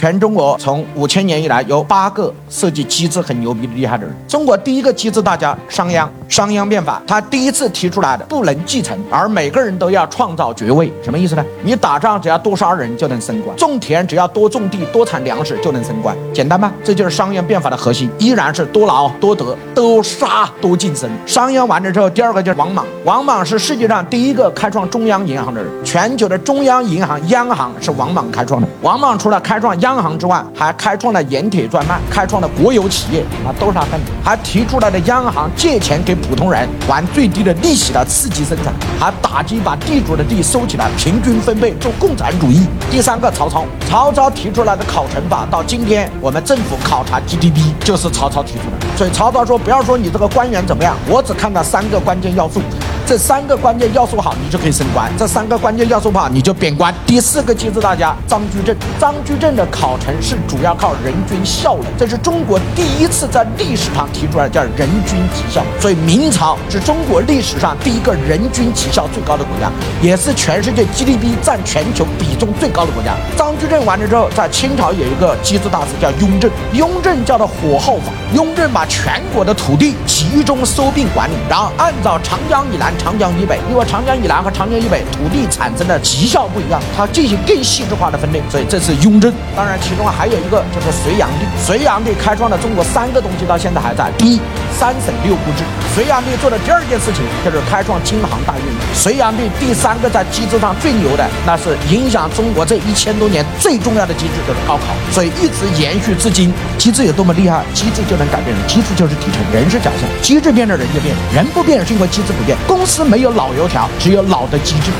全中国从五千年以来有八个设计机制很牛逼的厉害的人。中国第一个机制大家商鞅，商鞅变法，他第一次提出来的不能继承，而每个人都要创造爵位，什么意思呢？你打仗只要多杀人就能升官，种田只要多种地多产粮食就能升官，简单吗？这就是商鞅变法的核心，依然是多劳多得多杀多晋升。商鞅完了之后，第二个就是王莽，王莽是世界上第一个开创中央银行的人，全球的中央银行央行是王莽开创的。王莽除了开创央央行之外，还开创了盐铁专卖，开创了国有企业啊，都是他干的。还提出来的央行借钱给普通人还最低的利息来刺激生产，还打击把地主的地收起来，平均分配做共产主义。第三个，曹操，曹操提出来的考成法，到今天我们政府考察 GDP 就是曹操提出的。所以曹操说，不要说你这个官员怎么样，我只看到三个关键要素。这三个关键要素好，你就可以升官；这三个关键要素不好，你就贬官。第四个机制，大家张居正，张居正的考成是主要靠人均效能，这是中国第一次在历史上提出来叫人均绩效。所以明朝是中国历史上第一个人均绩效最高的国家，也是全世界 GDP 占全球比重最高的国家。张居正完了之后，在清朝有一个机制大师叫雍正，雍正叫做火耗法，雍正把全国的土地集中收并管理，然后按照长江以南。长江以北，因为长江以南和长江以北土地产生的绩效不一样，它进行更细致化的分类，所以这是雍正。当然，其中还有一个就是隋炀帝，隋炀帝开创了中国三个东西，到现在还在。第一，三省六部制。隋炀帝做的第二件事情就是开创京杭大运河。隋炀帝第三个在机制上最牛的，那是影响中国这一千多年最重要的机制，就是高考。所以一直延续至今。机制有多么厉害，机制就能改变人。机制就是底层，人是假象。机制变了，人就变；人不变是因为机制不变。公司没有老油条，只有老的机制。